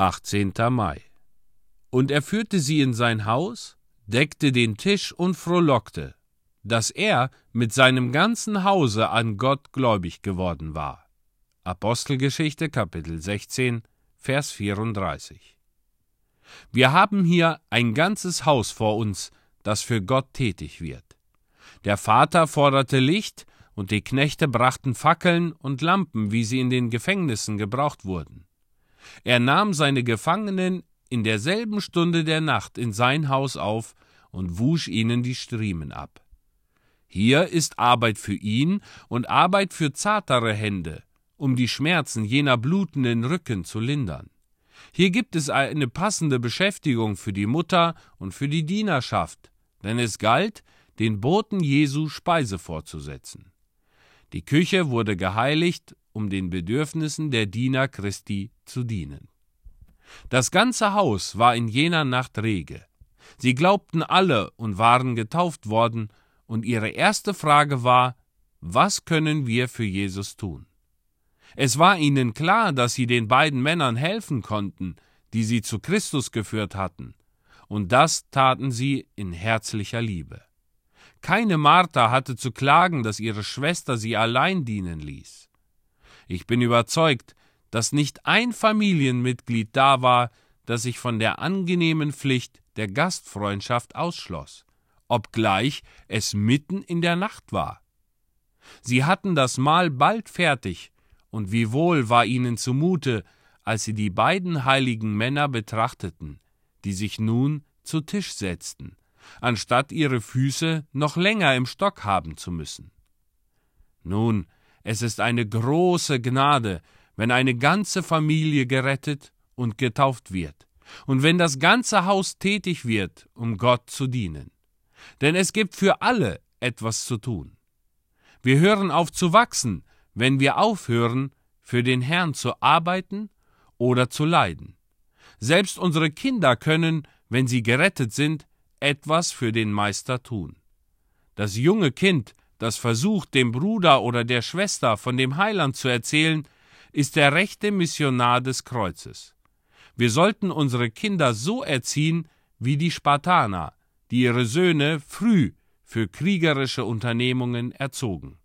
18. Mai. Und er führte sie in sein Haus, deckte den Tisch und frohlockte, dass er mit seinem ganzen Hause an Gott gläubig geworden war. Apostelgeschichte Kapitel 16, Vers 34. Wir haben hier ein ganzes Haus vor uns, das für Gott tätig wird. Der Vater forderte Licht, und die Knechte brachten Fackeln und Lampen, wie sie in den Gefängnissen gebraucht wurden. Er nahm seine Gefangenen in derselben Stunde der Nacht in sein Haus auf und wusch ihnen die Striemen ab. Hier ist Arbeit für ihn und Arbeit für zartere Hände, um die Schmerzen jener blutenden Rücken zu lindern. Hier gibt es eine passende Beschäftigung für die Mutter und für die Dienerschaft, denn es galt, den Boten Jesu Speise vorzusetzen. Die Küche wurde geheiligt, um den Bedürfnissen der Diener Christi zu dienen. Das ganze Haus war in jener Nacht rege. Sie glaubten alle und waren getauft worden, und ihre erste Frage war, was können wir für Jesus tun? Es war ihnen klar, dass sie den beiden Männern helfen konnten, die sie zu Christus geführt hatten, und das taten sie in herzlicher Liebe. Keine Martha hatte zu klagen, dass ihre Schwester sie allein dienen ließ. Ich bin überzeugt, dass nicht ein Familienmitglied da war, das sich von der angenehmen Pflicht der Gastfreundschaft ausschloss, obgleich es mitten in der Nacht war. Sie hatten das Mahl bald fertig, und wie wohl war ihnen zumute, als sie die beiden heiligen Männer betrachteten, die sich nun zu Tisch setzten, anstatt ihre Füße noch länger im Stock haben zu müssen. Nun, es ist eine große Gnade, wenn eine ganze Familie gerettet und getauft wird, und wenn das ganze Haus tätig wird, um Gott zu dienen. Denn es gibt für alle etwas zu tun. Wir hören auf zu wachsen, wenn wir aufhören, für den Herrn zu arbeiten oder zu leiden. Selbst unsere Kinder können, wenn sie gerettet sind, etwas für den Meister tun. Das junge Kind, das versucht, dem Bruder oder der Schwester von dem Heiland zu erzählen, ist der rechte Missionar des Kreuzes. Wir sollten unsere Kinder so erziehen wie die Spartaner, die ihre Söhne früh für kriegerische Unternehmungen erzogen.